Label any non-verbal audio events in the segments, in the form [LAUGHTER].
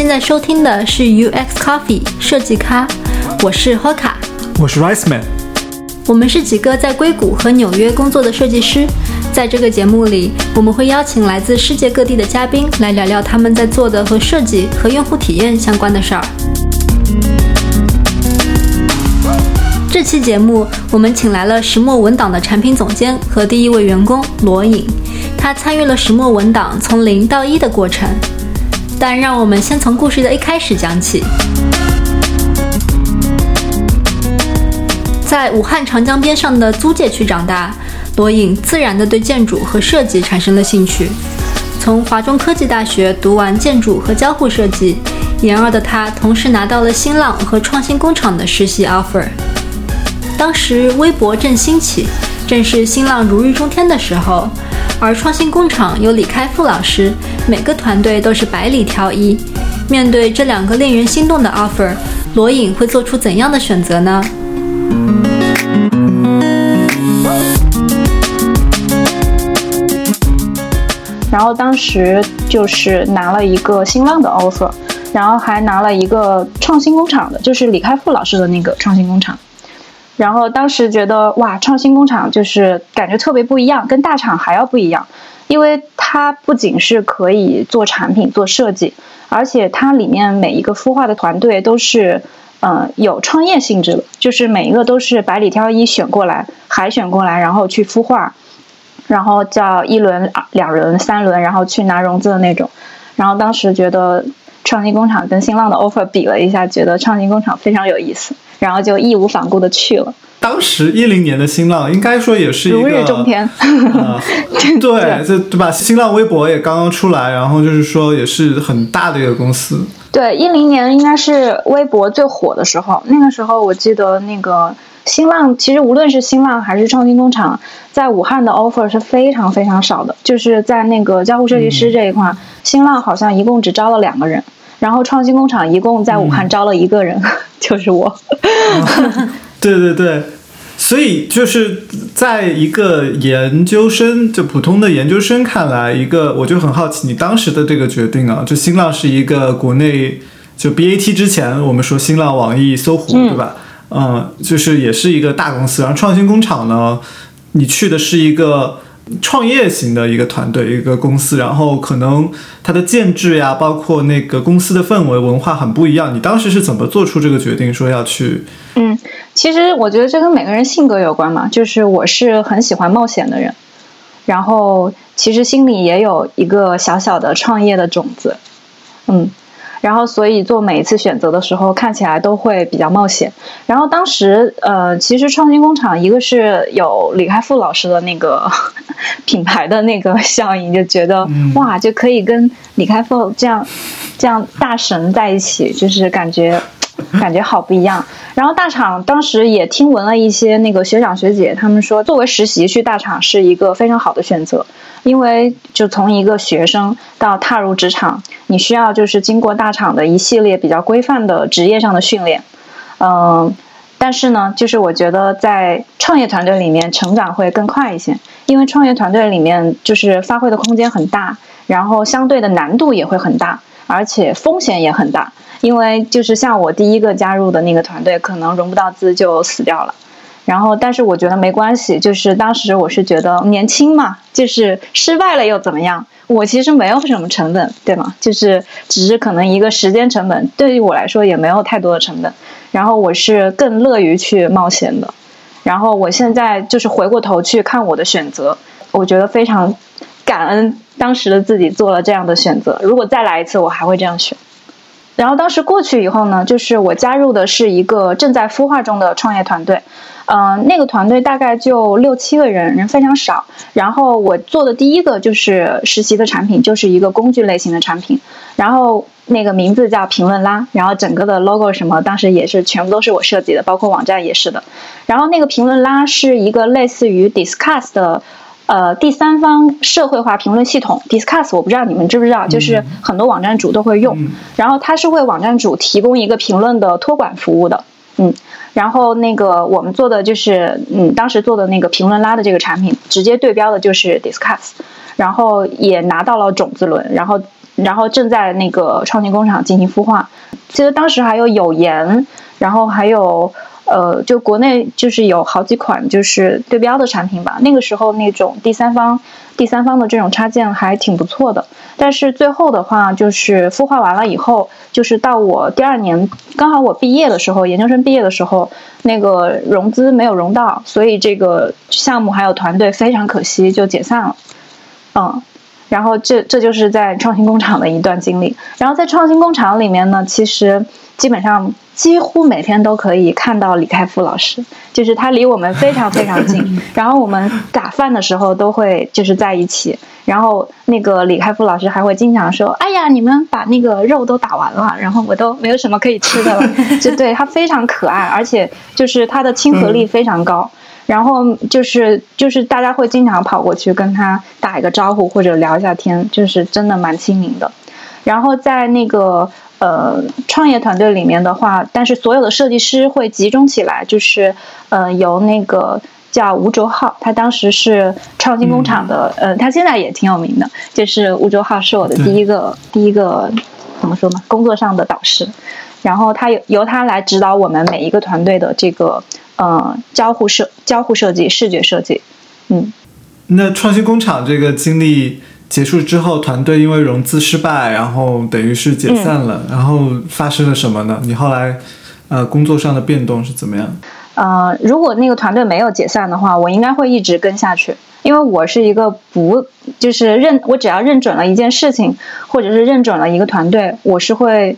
现在收听的是 UX Coffee 设计咖，我是 Hoka，我是 Rice Man，我们是几个在硅谷和纽约工作的设计师。在这个节目里，我们会邀请来自世界各地的嘉宾来聊聊他们在做的和设计和用户体验相关的事儿。这期节目，我们请来了石墨文档的产品总监和第一位员工罗颖，他参与了石墨文档从零到一的过程。但让我们先从故事的一开始讲起。在武汉长江边上的租界区长大。罗颖自然地对建筑和设计产生了兴趣。从华中科技大学读完建筑和交互设计，研二的他同时拿到了新浪和创新工厂的实习 offer。当时微博正兴起，正是新浪如日中天的时候，而创新工厂有李开复老师，每个团队都是百里挑一。面对这两个令人心动的 offer，罗颖会做出怎样的选择呢？然后当时就是拿了一个新浪的 offer，然后还拿了一个创新工厂的，就是李开复老师的那个创新工厂。然后当时觉得哇，创新工厂就是感觉特别不一样，跟大厂还要不一样，因为它不仅是可以做产品、做设计，而且它里面每一个孵化的团队都是嗯有创业性质的，就是每一个都是百里挑一选过来、海选过来，然后去孵化。然后叫一轮、两轮、三轮，然后去拿融资的那种。然后当时觉得创新工厂跟新浪的 offer 比了一下，觉得创新工厂非常有意思，然后就义无反顾的去了。当时一零年的新浪应该说也是一个如日中天，[LAUGHS] 对，这对吧？新浪微博也刚刚出来，然后就是说也是很大的一个公司。对，一零年应该是微博最火的时候，那个时候我记得那个。新浪其实无论是新浪还是创新工厂，在武汉的 offer 是非常非常少的。就是在那个交互设计师这一块，新浪好像一共只招了两个人，然后创新工厂一共在武汉招了一个人，[LAUGHS] 就是我。[LAUGHS] 对对对，所以就是在一个研究生，就普通的研究生看来，一个我就很好奇你当时的这个决定啊，就新浪是一个国内就 BAT 之前我们说新浪、网易、搜狐，对吧？嗯，就是也是一个大公司，然后创新工厂呢，你去的是一个创业型的一个团队、一个公司，然后可能它的建制呀，包括那个公司的氛围、文化很不一样。你当时是怎么做出这个决定，说要去？嗯，其实我觉得这跟每个人性格有关嘛。就是我是很喜欢冒险的人，然后其实心里也有一个小小的创业的种子，嗯。然后，所以做每一次选择的时候，看起来都会比较冒险。然后当时，呃，其实创新工厂一个是有李开复老师的那个 [LAUGHS] 品牌的那个效应，就觉得哇，就可以跟李开复这样这样大神在一起，就是感觉 [LAUGHS] 感觉好不一样。然后大厂当时也听闻了一些那个学长学姐，他们说作为实习去大厂是一个非常好的选择。因为就从一个学生到踏入职场，你需要就是经过大厂的一系列比较规范的职业上的训练，嗯，但是呢，就是我觉得在创业团队里面成长会更快一些，因为创业团队里面就是发挥的空间很大，然后相对的难度也会很大，而且风险也很大，因为就是像我第一个加入的那个团队，可能融不到资就死掉了。然后，但是我觉得没关系，就是当时我是觉得年轻嘛，就是失败了又怎么样？我其实没有什么成本，对吗？就是只是可能一个时间成本，对于我来说也没有太多的成本。然后我是更乐于去冒险的。然后我现在就是回过头去看我的选择，我觉得非常感恩当时的自己做了这样的选择。如果再来一次，我还会这样选。然后当时过去以后呢，就是我加入的是一个正在孵化中的创业团队。嗯，那个团队大概就六七个人，人非常少。然后我做的第一个就是实习的产品，就是一个工具类型的产品。然后那个名字叫评论拉，然后整个的 logo 什么，当时也是全部都是我设计的，包括网站也是的。然后那个评论拉是一个类似于 Discuss 的，呃，第三方社会化评论系统。Discuss 我不知道你们知不知道，就是很多网站主都会用。然后它是为网站主提供一个评论的托管服务的，嗯。然后那个我们做的就是，嗯，当时做的那个评论拉的这个产品，直接对标的就是 Discuss，然后也拿到了种子轮，然后然后正在那个创新工厂进行孵化。其实当时还有有言，然后还有。呃，就国内就是有好几款就是对标的产品吧。那个时候那种第三方、第三方的这种插件还挺不错的。但是最后的话，就是孵化完了以后，就是到我第二年，刚好我毕业的时候，研究生毕业的时候，那个融资没有融到，所以这个项目还有团队非常可惜就解散了。嗯，然后这这就是在创新工厂的一段经历。然后在创新工厂里面呢，其实基本上。几乎每天都可以看到李开复老师，就是他离我们非常非常近。[LAUGHS] 然后我们打饭的时候都会就是在一起。然后那个李开复老师还会经常说：“哎呀，你们把那个肉都打完了，然后我都没有什么可以吃的了。”就对他非常可爱，而且就是他的亲和力非常高。然后就是就是大家会经常跑过去跟他打一个招呼或者聊一下天，就是真的蛮亲民的。然后在那个。呃，创业团队里面的话，但是所有的设计师会集中起来，就是呃，由那个叫吴卓浩，他当时是创新工厂的，呃，他现在也挺有名的，就是吴卓浩是我的第一个第一个怎么说呢，工作上的导师，然后他由由他来指导我们每一个团队的这个呃交互设交互设计视觉设计，嗯，那创新工厂这个经历。结束之后，团队因为融资失败，然后等于是解散了。然后发生了什么呢？你后来，呃，工作上的变动是怎么样？呃，如果那个团队没有解散的话，我应该会一直跟下去，因为我是一个不就是认我只要认准了一件事情，或者是认准了一个团队，我是会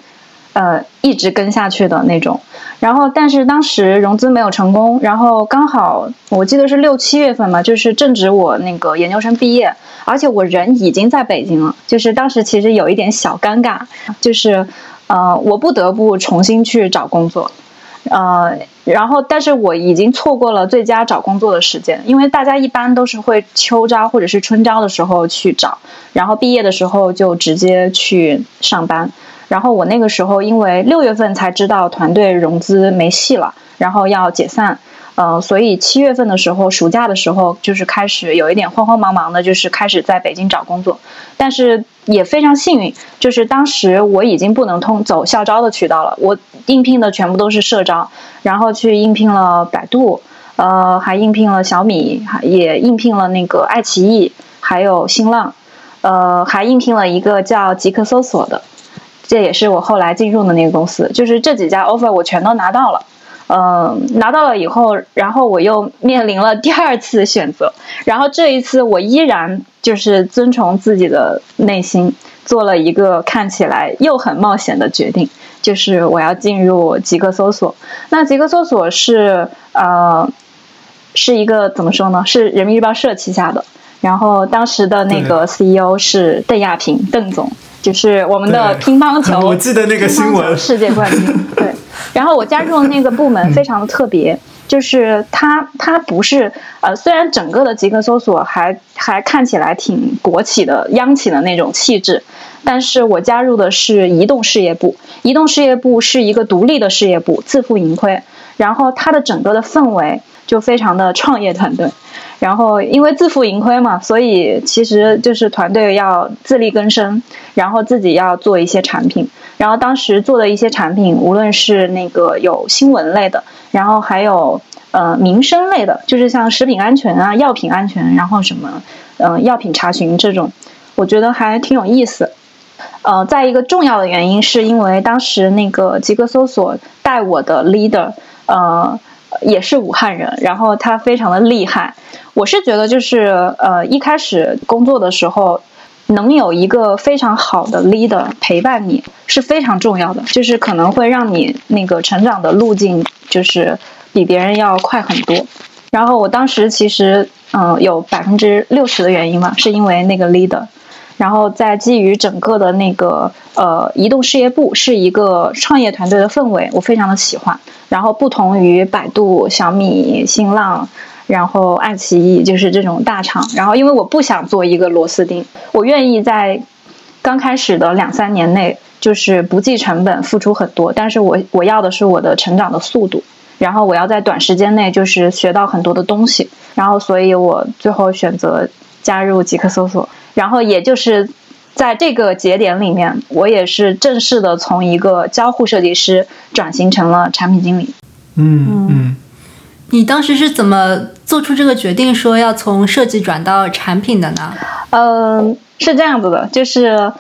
呃一直跟下去的那种。然后，但是当时融资没有成功，然后刚好我记得是六七月份嘛，就是正值我那个研究生毕业。而且我人已经在北京了，就是当时其实有一点小尴尬，就是，呃，我不得不重新去找工作，呃，然后但是我已经错过了最佳找工作的时间，因为大家一般都是会秋招或者是春招的时候去找，然后毕业的时候就直接去上班，然后我那个时候因为六月份才知道团队融资没戏了，然后要解散。呃，所以七月份的时候，暑假的时候，就是开始有一点慌慌忙忙的，就是开始在北京找工作。但是也非常幸运，就是当时我已经不能通走校招的渠道了，我应聘的全部都是社招，然后去应聘了百度，呃，还应聘了小米，也应聘了那个爱奇艺，还有新浪，呃，还应聘了一个叫极客搜索的，这也是我后来进入的那个公司。就是这几家 offer 我全都拿到了。嗯，拿到了以后，然后我又面临了第二次选择，然后这一次我依然就是遵从自己的内心，做了一个看起来又很冒险的决定，就是我要进入极客搜索。那极客搜索是呃，是一个怎么说呢？是人民日报社旗下的，然后当时的那个 CEO 是邓亚萍，邓总，就是我们的乒乓球，[LAUGHS] 我记得那个新闻，世界冠军，[LAUGHS] 对。然后我加入的那个部门非常的特别，就是它它不是呃，虽然整个的极客搜索还还看起来挺国企的央企的那种气质，但是我加入的是移动事业部，移动事业部是一个独立的事业部，自负盈亏，然后它的整个的氛围就非常的创业团队，然后因为自负盈亏嘛，所以其实就是团队要自力更生，然后自己要做一些产品。然后当时做的一些产品，无论是那个有新闻类的，然后还有呃民生类的，就是像食品安全啊、药品安全，然后什么嗯药品查询这种，我觉得还挺有意思。呃，再一个重要的原因是因为当时那个极客搜索带我的 leader，呃也是武汉人，然后他非常的厉害。我是觉得就是呃一开始工作的时候。能有一个非常好的 leader 陪伴你是非常重要的，就是可能会让你那个成长的路径就是比别人要快很多。然后我当时其实嗯有百分之六十的原因嘛，是因为那个 leader。然后在基于整个的那个呃移动事业部是一个创业团队的氛围，我非常的喜欢。然后不同于百度、小米、新浪。然后爱奇艺就是这种大厂，然后因为我不想做一个螺丝钉，我愿意在刚开始的两三年内就是不计成本付出很多，但是我我要的是我的成长的速度，然后我要在短时间内就是学到很多的东西，然后所以我最后选择加入极客搜索，然后也就是在这个节点里面，我也是正式的从一个交互设计师转型成了产品经理。嗯嗯，你当时是怎么做出这个决定，说要从设计转到产品的呢？嗯，是这样子的，就是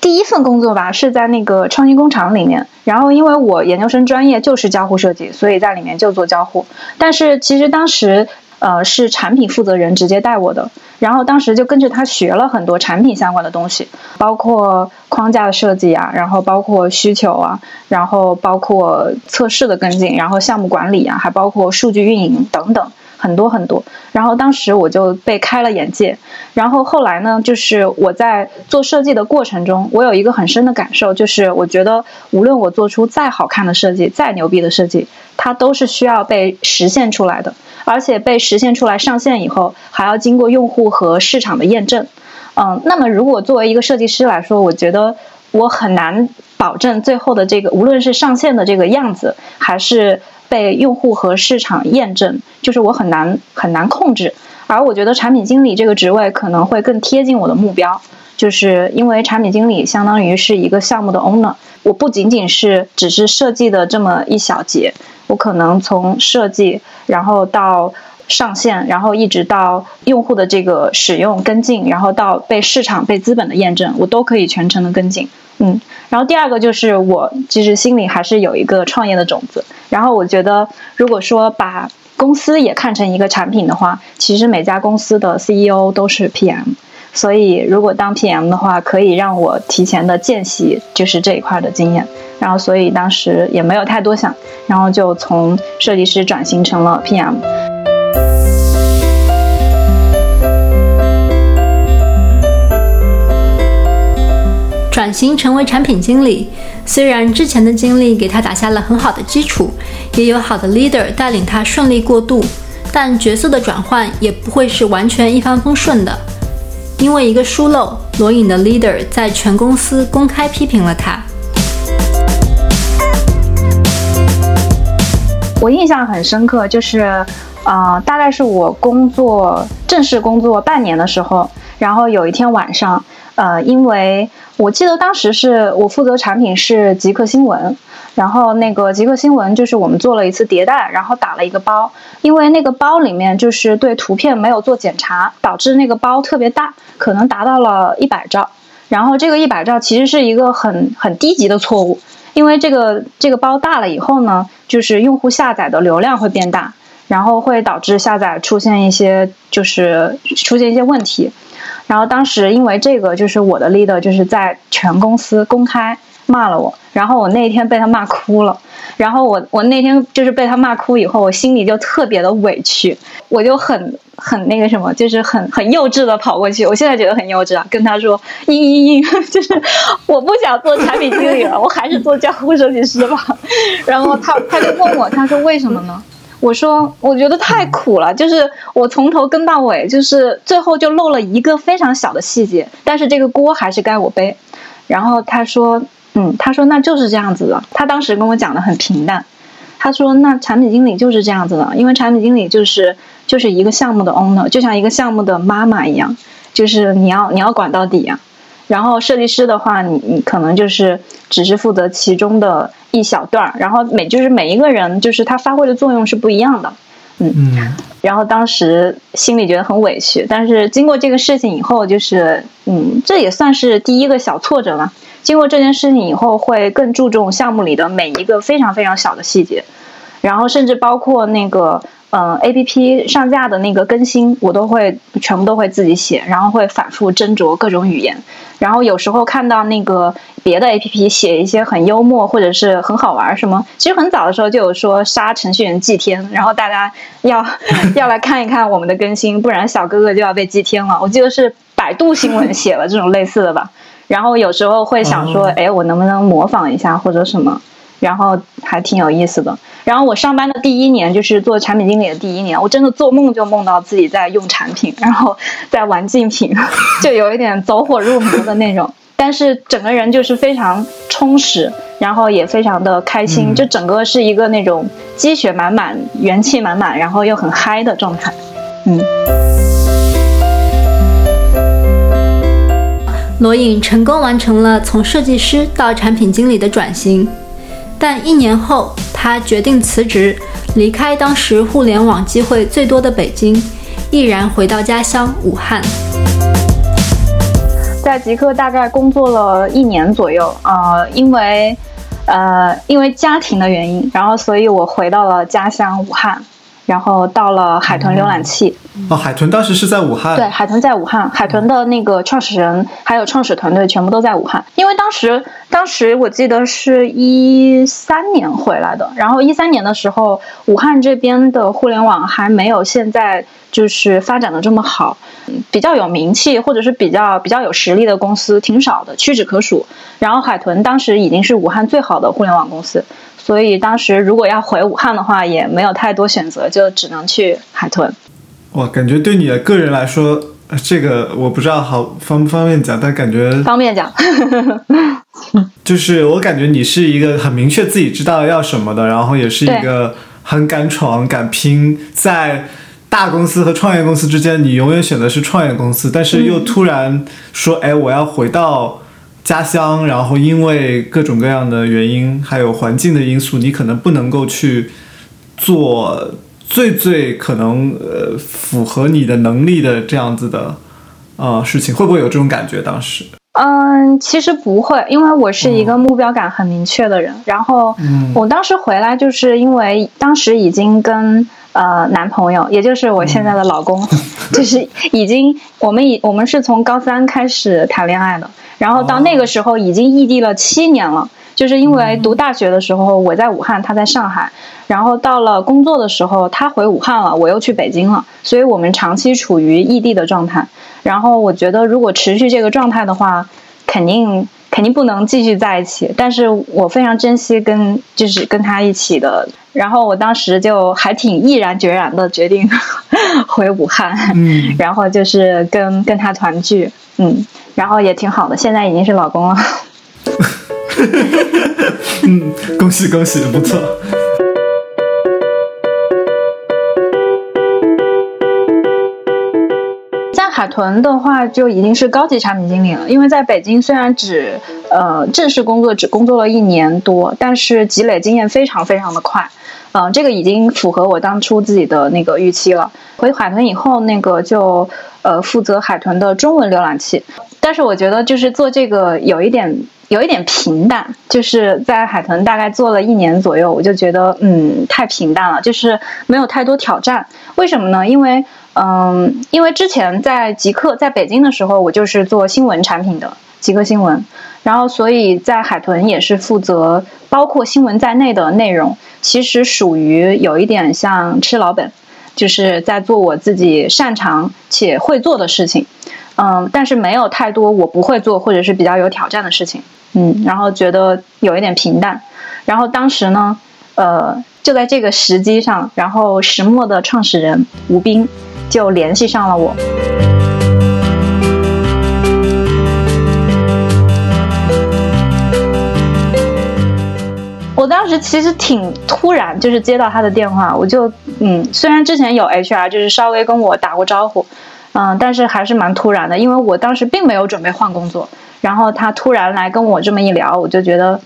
第一份工作吧，是在那个创新工厂里面。然后，因为我研究生专业就是交互设计，所以在里面就做交互。但是其实当时。呃，是产品负责人直接带我的，然后当时就跟着他学了很多产品相关的东西，包括框架的设计啊，然后包括需求啊，然后包括测试的跟进，然后项目管理啊，还包括数据运营等等，很多很多。然后当时我就被开了眼界，然后后来呢，就是我在做设计的过程中，我有一个很深的感受，就是我觉得无论我做出再好看的设计，再牛逼的设计，它都是需要被实现出来的。而且被实现出来上线以后，还要经过用户和市场的验证。嗯，那么如果作为一个设计师来说，我觉得我很难保证最后的这个，无论是上线的这个样子，还是被用户和市场验证，就是我很难很难控制。而我觉得产品经理这个职位可能会更贴近我的目标，就是因为产品经理相当于是一个项目的 owner，我不仅仅是只是设计的这么一小节。我可能从设计，然后到上线，然后一直到用户的这个使用跟进，然后到被市场、被资本的验证，我都可以全程的跟进。嗯，然后第二个就是我其实心里还是有一个创业的种子。然后我觉得，如果说把公司也看成一个产品的话，其实每家公司的 CEO 都是 PM。所以，如果当 PM 的话，可以让我提前的见习，就是这一块的经验。然后，所以当时也没有太多想，然后就从设计师转型成了 PM。转型成为产品经理，虽然之前的经历给他打下了很好的基础，也有好的 leader 带领他顺利过渡，但角色的转换也不会是完全一帆风顺的。因为一个疏漏，罗颖的 leader 在全公司公开批评了他。我印象很深刻，就是，呃，大概是我工作正式工作半年的时候，然后有一天晚上，呃，因为我记得当时是我负责产品是极客新闻。然后那个极客新闻就是我们做了一次迭代，然后打了一个包，因为那个包里面就是对图片没有做检查，导致那个包特别大，可能达到了一百兆。然后这个一百兆其实是一个很很低级的错误，因为这个这个包大了以后呢，就是用户下载的流量会变大，然后会导致下载出现一些就是出现一些问题。然后当时因为这个，就是我的 leader 就是在全公司公开。骂了我，然后我那天被他骂哭了，然后我我那天就是被他骂哭以后，我心里就特别的委屈，我就很很那个什么，就是很很幼稚的跑过去，我现在觉得很幼稚啊，跟他说，嘤嘤嘤，[LAUGHS] 就是我不想做产品经理了，我还是做交互设计师吧。[LAUGHS] 然后他他就问我，他说为什么呢？我说我觉得太苦了，就是我从头跟到尾，就是最后就漏了一个非常小的细节，但是这个锅还是该我背。然后他说。嗯，他说那就是这样子的。他当时跟我讲的很平淡，他说那产品经理就是这样子的，因为产品经理就是就是一个项目的 owner，就像一个项目的妈妈一样，就是你要你要管到底呀。然后设计师的话，你你可能就是只是负责其中的一小段儿，然后每就是每一个人就是他发挥的作用是不一样的。嗯嗯。然后当时心里觉得很委屈，但是经过这个事情以后，就是嗯，这也算是第一个小挫折了。经过这件事情以后，会更注重项目里的每一个非常非常小的细节，然后甚至包括那个嗯，A P P 上架的那个更新，我都会全部都会自己写，然后会反复斟酌各种语言，然后有时候看到那个别的 A P P 写一些很幽默或者是很好玩什么，其实很早的时候就有说杀程序员祭天，然后大家要 [LAUGHS] 要来看一看我们的更新，不然小哥哥就要被祭天了。我记得是百度新闻写了这种类似的吧。然后有时候会想说，哎，我能不能模仿一下或者什么？然后还挺有意思的。然后我上班的第一年，就是做产品经理的第一年，我真的做梦就梦到自己在用产品，然后在玩竞品，[LAUGHS] 就有一点走火入魔的那种。但是整个人就是非常充实，然后也非常的开心，就整个是一个那种积雪满满、元气满满，然后又很嗨的状态。嗯。罗颖成功完成了从设计师到产品经理的转型，但一年后，他决定辞职，离开当时互联网机会最多的北京，毅然回到家乡武汉。在极客大概工作了一年左右，呃，因为，呃，因为家庭的原因，然后所以我回到了家乡武汉。然后到了海豚浏览器哦，海豚当时是在武汉。对，海豚在武汉，海豚的那个创始人还有创始团队全部都在武汉。因为当时，当时我记得是一三年回来的，然后一三年的时候，武汉这边的互联网还没有现在就是发展的这么好，比较有名气或者是比较比较有实力的公司挺少的，屈指可数。然后海豚当时已经是武汉最好的互联网公司。所以当时如果要回武汉的话，也没有太多选择，就只能去海豚。哇，感觉对你的个人来说，这个我不知道好方不方便讲，但感觉方便讲。[LAUGHS] 就是我感觉你是一个很明确自己知道要什么的，然后也是一个很敢闯敢拼，在大公司和创业公司之间，你永远选的是创业公司，但是又突然说，哎，我要回到。家乡，然后因为各种各样的原因，还有环境的因素，你可能不能够去做最最可能呃符合你的能力的这样子的呃事情，会不会有这种感觉？当时？嗯，其实不会，因为我是一个目标感很明确的人。然后，我当时回来就是因为当时已经跟呃男朋友，也就是我现在的老公，[LAUGHS] 就是已经我们已我们是从高三开始谈恋爱的。然后到那个时候已经异地了七年了，就是因为读大学的时候我在武汉，他在上海，然后到了工作的时候他回武汉了，我又去北京了，所以我们长期处于异地的状态。然后我觉得如果持续这个状态的话，肯定肯定不能继续在一起。但是我非常珍惜跟就是跟他一起的，然后我当时就还挺毅然决然的决定 [LAUGHS] 回武汉，嗯，然后就是跟跟他团聚，嗯。然后也挺好的，现在已经是老公了。[LAUGHS] 嗯，恭喜恭喜，不错。海豚的话，就已经是高级产品经理了。因为在北京，虽然只呃正式工作只工作了一年多，但是积累经验非常非常的快。嗯，这个已经符合我当初自己的那个预期了。回海豚以后，那个就呃负责海豚的中文浏览器。但是我觉得就是做这个有一点有一点平淡，就是在海豚大概做了一年左右，我就觉得嗯太平淡了，就是没有太多挑战。为什么呢？因为嗯，因为之前在极客在北京的时候，我就是做新闻产品的极客新闻，然后所以在海豚也是负责包括新闻在内的内容，其实属于有一点像吃老本，就是在做我自己擅长且会做的事情。嗯，但是没有太多我不会做或者是比较有挑战的事情，嗯，然后觉得有一点平淡，然后当时呢，呃，就在这个时机上，然后石墨的创始人吴斌就联系上了我。我当时其实挺突然，就是接到他的电话，我就嗯，虽然之前有 HR 就是稍微跟我打过招呼。嗯，但是还是蛮突然的，因为我当时并没有准备换工作，然后他突然来跟我这么一聊，我就觉得，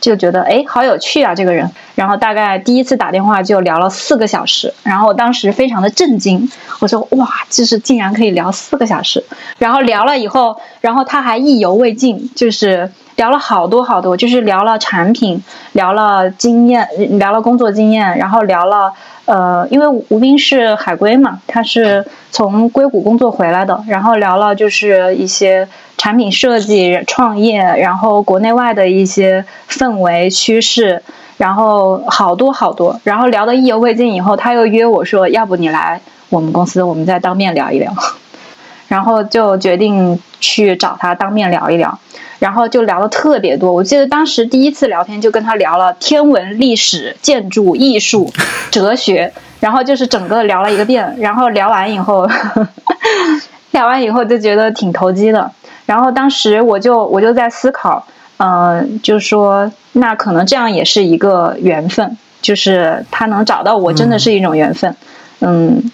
就觉得哎，好有趣啊这个人。然后大概第一次打电话就聊了四个小时，然后当时非常的震惊，我说哇，就是竟然可以聊四个小时。然后聊了以后，然后他还意犹未尽，就是聊了好多好多，就是聊了产品，聊了经验，聊了工作经验，然后聊了。呃，因为吴斌是海归嘛，他是从硅谷工作回来的，然后聊了就是一些产品设计、创业，然后国内外的一些氛围趋势，然后好多好多，然后聊得意犹未尽以后，他又约我说，要不你来我们公司，我们再当面聊一聊，然后就决定去找他当面聊一聊。然后就聊的特别多，我记得当时第一次聊天就跟他聊了天文、历史、建筑、艺术、[LAUGHS] 哲学，然后就是整个聊了一个遍。然后聊完以后，[LAUGHS] 聊完以后就觉得挺投机的。然后当时我就我就在思考，嗯，就说那可能这样也是一个缘分，就是他能找到我真的是一种缘分，嗯。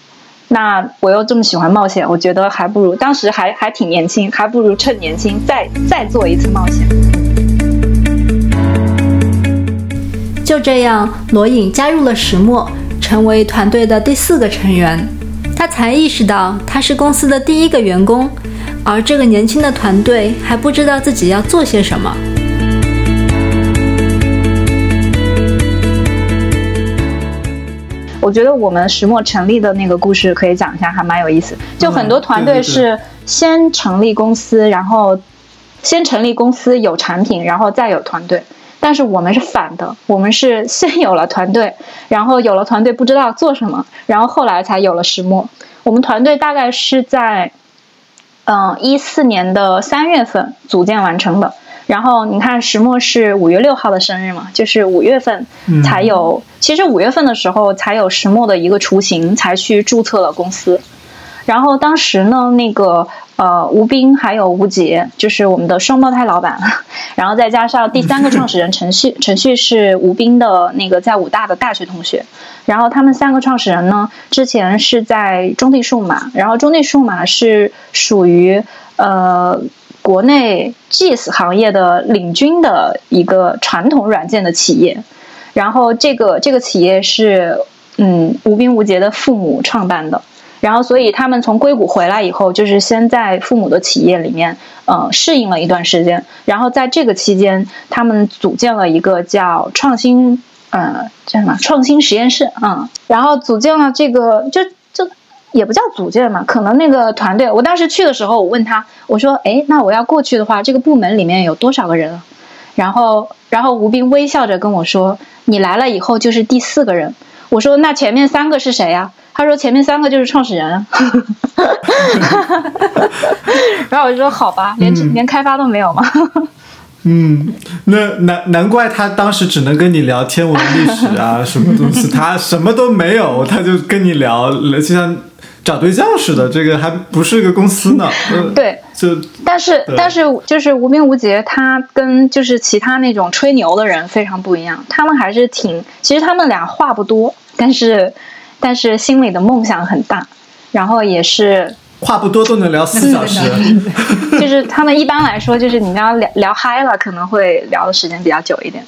那我又这么喜欢冒险，我觉得还不如当时还还挺年轻，还不如趁年轻再再做一次冒险。就这样，罗颖加入了石墨，成为团队的第四个成员。他才意识到他是公司的第一个员工，而这个年轻的团队还不知道自己要做些什么。我觉得我们石墨成立的那个故事可以讲一下，还蛮有意思。就很多团队是先成立公司，然后先成立公司有产品，然后再有团队。但是我们是反的，我们是先有了团队，然后有了团队不知道做什么，然后后来才有了石墨。我们团队大概是在嗯一四年的三月份组建完成的。然后你看，石墨是五月六号的生日嘛，就是五月份才有。其实五月份的时候才有石墨的一个雏形，才去注册了公司。然后当时呢，那个呃吴斌还有吴杰，就是我们的双胞胎老板，[LAUGHS] 然后再加上第三个创始人陈旭，[LAUGHS] 陈旭是吴斌的那个在武大的大学同学。然后他们三个创始人呢，之前是在中地数码，然后中地数码是属于呃。国内 GIS 行业的领军的一个传统软件的企业，然后这个这个企业是嗯吴斌吴杰的父母创办的，然后所以他们从硅谷回来以后，就是先在父母的企业里面呃适应了一段时间，然后在这个期间，他们组建了一个叫创新呃叫什么？创新实验室嗯，然后组建了这个就。也不叫组建嘛，可能那个团队，我当时去的时候，我问他，我说，哎，那我要过去的话，这个部门里面有多少个人？然后，然后吴斌微笑着跟我说，你来了以后就是第四个人。我说，那前面三个是谁呀？他说，前面三个就是创始人。[LAUGHS] 然后我就说，好吧，连连开发都没有吗？嗯，那难难怪他当时只能跟你聊天文历史啊，什么东西，他什么都没有，他就跟你聊，就像找对象似的。这个还不是个公司呢。[LAUGHS] 对，就但是但是就是无名无节，他跟就是其他那种吹牛的人非常不一样。他们还是挺，其实他们俩话不多，但是但是心里的梦想很大，然后也是。话不多都能聊四小时，[LAUGHS] 就是他们一般来说，就是你要聊聊嗨了，可能会聊的时间比较久一点。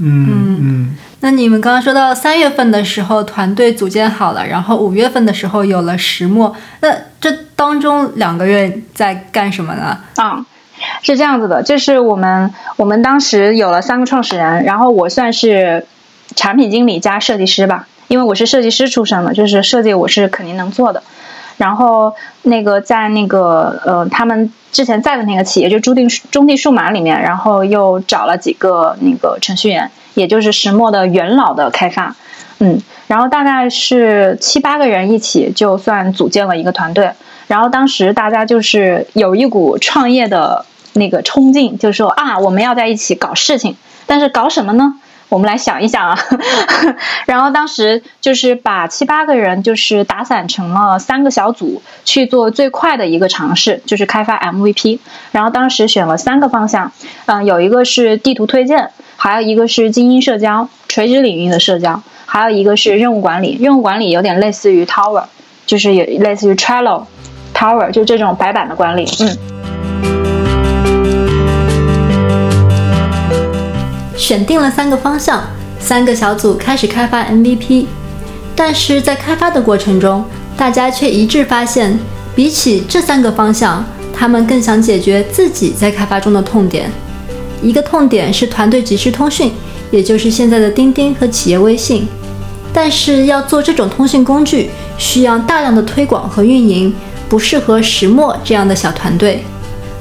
嗯嗯。那你们刚刚说到三月份的时候团队组建好了，然后五月份的时候有了石墨，那这当中两个月在干什么呢？啊，是这样子的，就是我们我们当时有了三个创始人，然后我算是产品经理加设计师吧，因为我是设计师出身的，就是设计我是肯定能做的。然后那个在那个呃，他们之前在的那个企业就中地中地数码里面，然后又找了几个那个程序员，也就是石墨的元老的开发，嗯，然后大概是七八个人一起，就算组建了一个团队。然后当时大家就是有一股创业的那个冲劲，就说啊，我们要在一起搞事情，但是搞什么呢？我们来想一想啊，[LAUGHS] 然后当时就是把七八个人就是打散成了三个小组去做最快的一个尝试，就是开发 MVP。然后当时选了三个方向，嗯，有一个是地图推荐，还有一个是精英社交，垂直领域的社交，还有一个是任务管理。任务管理有点类似于 Tower，就是也类似于 Trello Tower，就这种白板的管理，嗯。选定了三个方向，三个小组开始开发 MVP。但是在开发的过程中，大家却一致发现，比起这三个方向，他们更想解决自己在开发中的痛点。一个痛点是团队即时通讯，也就是现在的钉钉和企业微信。但是要做这种通讯工具，需要大量的推广和运营，不适合石墨这样的小团队。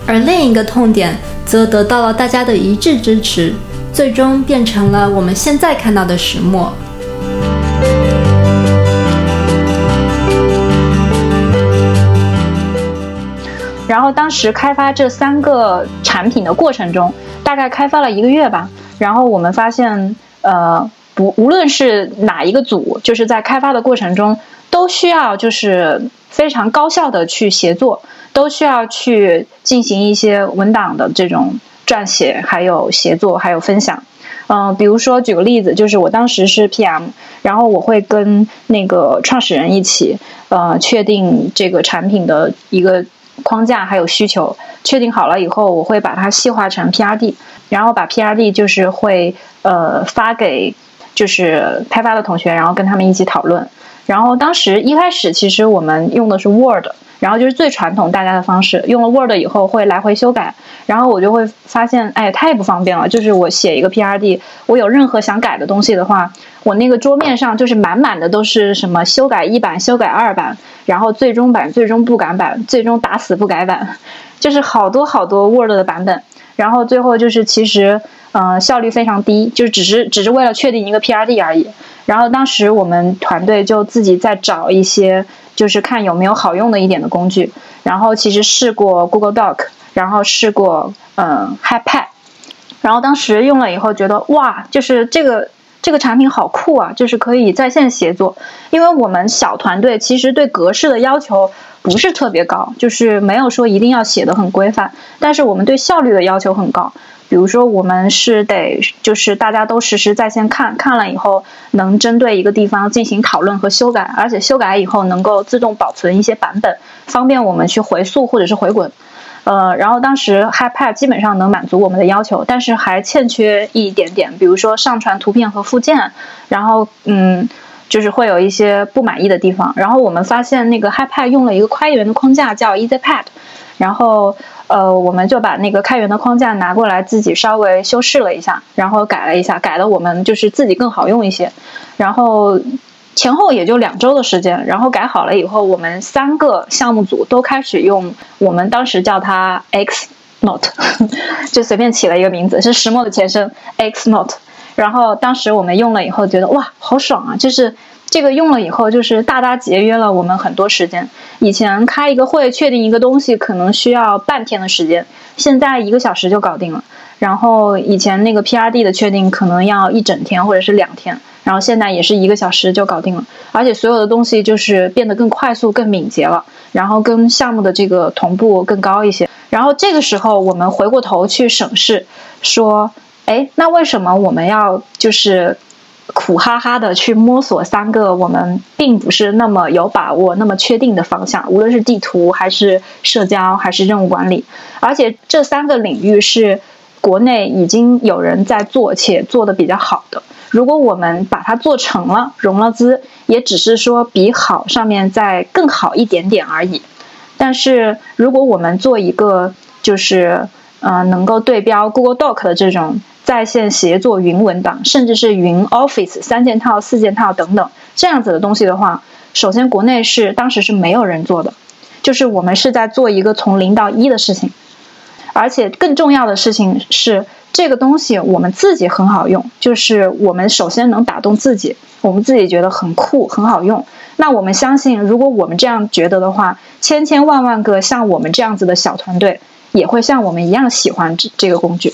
而另一个痛点则得到了大家的一致支持。最终变成了我们现在看到的石墨。然后当时开发这三个产品的过程中，大概开发了一个月吧。然后我们发现，呃，不，无论是哪一个组，就是在开发的过程中，都需要就是非常高效的去协作，都需要去进行一些文档的这种。撰写，还有协作，还有分享，嗯，比如说举个例子，就是我当时是 PM，然后我会跟那个创始人一起，呃，确定这个产品的一个框架还有需求，确定好了以后，我会把它细化成 PRD，然后把 PRD 就是会呃发给就是开发的同学，然后跟他们一起讨论。然后当时一开始其实我们用的是 Word。然后就是最传统大家的方式，用了 Word 以后会来回修改，然后我就会发现，哎，太不方便了。就是我写一个 PRD，我有任何想改的东西的话，我那个桌面上就是满满的都是什么修改一版、修改二版，然后最终版、最终不改版、最终打死不改版，就是好多好多 Word 的版本。然后最后就是其实，嗯，效率非常低，就只是只是为了确定一个 PRD 而已。然后当时我们团队就自己在找一些。就是看有没有好用的一点的工具，然后其实试过 Google Doc，然后试过嗯 HiPad，然后当时用了以后觉得哇，就是这个这个产品好酷啊，就是可以在线协作。因为我们小团队其实对格式的要求不是特别高，就是没有说一定要写的很规范，但是我们对效率的要求很高。比如说，我们是得就是大家都实时在线看，看了以后能针对一个地方进行讨论和修改，而且修改以后能够自动保存一些版本，方便我们去回溯或者是回滚。呃，然后当时 HiPad 基本上能满足我们的要求，但是还欠缺一点点，比如说上传图片和附件，然后嗯，就是会有一些不满意的地方。然后我们发现那个 HiPad 用了一个开源的框架叫 EasyPad，然后。呃，我们就把那个开源的框架拿过来，自己稍微修饰了一下，然后改了一下，改的我们就是自己更好用一些。然后前后也就两周的时间，然后改好了以后，我们三个项目组都开始用，我们当时叫它 X Note，[LAUGHS] 就随便起了一个名字，是石墨的前身 X Note。然后当时我们用了以后，觉得哇，好爽啊！就是。这个用了以后，就是大大节约了我们很多时间。以前开一个会确定一个东西，可能需要半天的时间，现在一个小时就搞定了。然后以前那个 PRD 的确定可能要一整天或者是两天，然后现在也是一个小时就搞定了。而且所有的东西就是变得更快速、更敏捷了，然后跟项目的这个同步更高一些。然后这个时候我们回过头去审视，说，哎，那为什么我们要就是？苦哈哈的去摸索三个我们并不是那么有把握、那么确定的方向，无论是地图还是社交还是任务管理，而且这三个领域是国内已经有人在做且做的比较好的。如果我们把它做成了、融了资，也只是说比好上面再更好一点点而已。但是如果我们做一个就是呃能够对标 Google Doc 的这种。在线协作云文档，甚至是云 Office 三件套、四件套等等。这样子的东西的话，首先国内是当时是没有人做的，就是我们是在做一个从零到一的事情，而且更重要的事情是这个东西我们自己很好用，就是我们首先能打动自己，我们自己觉得很酷很好用，那我们相信如果我们这样觉得的话，千千万万个像我们这样子的小团队也会像我们一样喜欢这这个工具。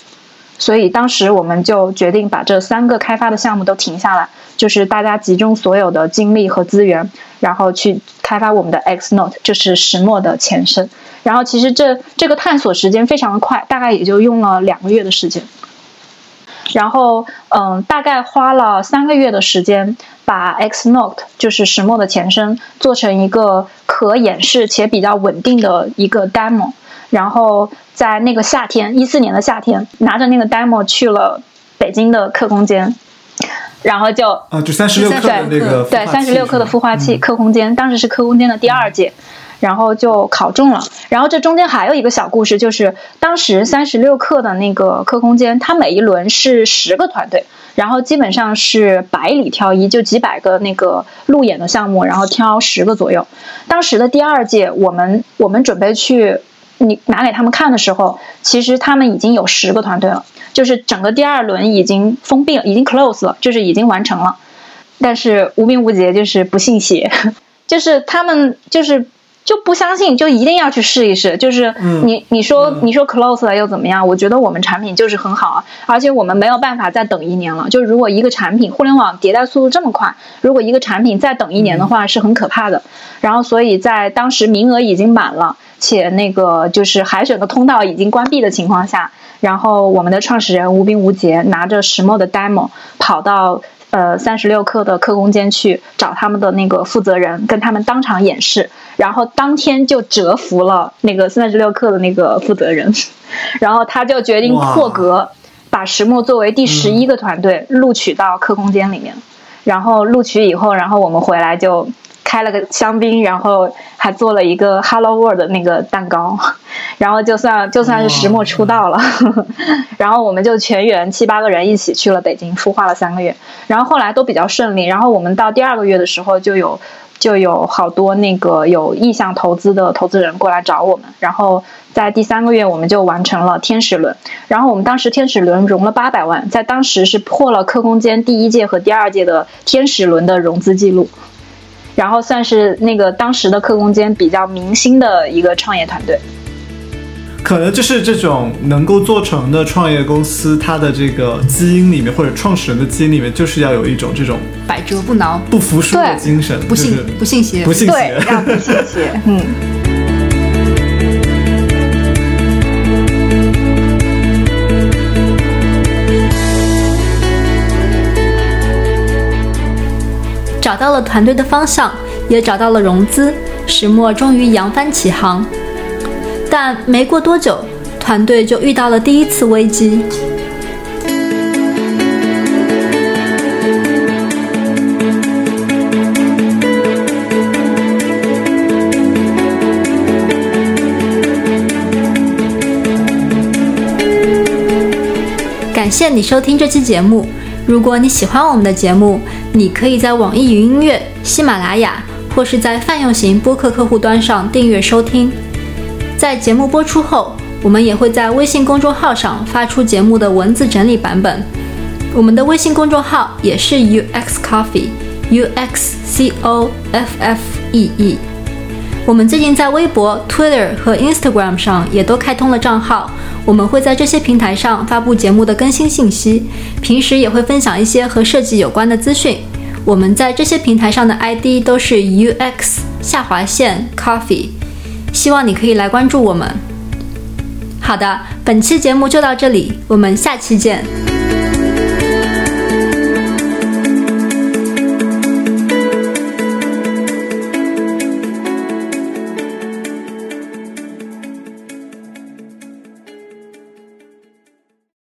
所以当时我们就决定把这三个开发的项目都停下来，就是大家集中所有的精力和资源，然后去开发我们的 X Note，就是石墨的前身。然后其实这这个探索时间非常的快，大概也就用了两个月的时间。然后嗯，大概花了三个月的时间，把 X Note 就是石墨的前身做成一个可演示且比较稳定的一个 demo。然后在那个夏天，一四年的夏天，拿着那个 demo 去了北京的客空间，然后就啊，就三十六克的那个对三十六克的孵化器客空间，当时是客空间的第二届，然后就考中了。然后这中间还有一个小故事，就是当时三十六克的那个客空间，它每一轮是十个团队，然后基本上是百里挑一，就几百个那个路演的项目，然后挑十个左右。当时的第二届，我们我们准备去。你拿给他们看的时候，其实他们已经有十个团队了，就是整个第二轮已经封闭了，已经 close 了，就是已经完成了。但是无名无节就是不信邪，[LAUGHS] 就是他们就是就不相信，就一定要去试一试。就是你你说你说 close 了又怎么样？我觉得我们产品就是很好啊，而且我们没有办法再等一年了。就如果一个产品互联网迭代速度这么快，如果一个产品再等一年的话，是很可怕的。然后所以在当时名额已经满了。且那个就是海选的通道已经关闭的情况下，然后我们的创始人吴斌吴杰拿着石墨的 demo 跑到呃三十六氪的客空间去找他们的那个负责人，跟他们当场演示，然后当天就折服了那个三十六氪的那个负责人，[LAUGHS] 然后他就决定破格，把石墨作为第十一个团队录取到客空间里面。然后录取以后，然后我们回来就开了个香槟，然后还做了一个 Hello World 的那个蛋糕，[LAUGHS] 然后就算就算是石墨出道了，[LAUGHS] 然后我们就全员七八个人一起去了北京孵化了三个月，然后后来都比较顺利，然后我们到第二个月的时候就有就有好多那个有意向投资的投资人过来找我们，然后。在第三个月，我们就完成了天使轮，然后我们当时天使轮融了八百万，在当时是破了客空间第一届和第二届的天使轮的融资记录，然后算是那个当时的客空间比较明星的一个创业团队。可能就是这种能够做成的创业公司，它的这个基因里面或者创始人的基因里面，就是要有一种这种百折不挠、不服输的精神，不信不信邪，不信邪，要不信邪，[LAUGHS] 嗯。到了团队的方向，也找到了融资，石墨终于扬帆起航。但没过多久，团队就遇到了第一次危机。感谢你收听这期节目。如果你喜欢我们的节目，你可以在网易云音乐、喜马拉雅或是在泛用型播客客户端上订阅收听。在节目播出后，我们也会在微信公众号上发出节目的文字整理版本。我们的微信公众号也是 UX Coffee，U X C O F F E E。我们最近在微博、Twitter 和 Instagram 上也都开通了账号。我们会在这些平台上发布节目的更新信息，平时也会分享一些和设计有关的资讯。我们在这些平台上的 ID 都是 UX 下划线 Coffee，希望你可以来关注我们。好的，本期节目就到这里，我们下期见。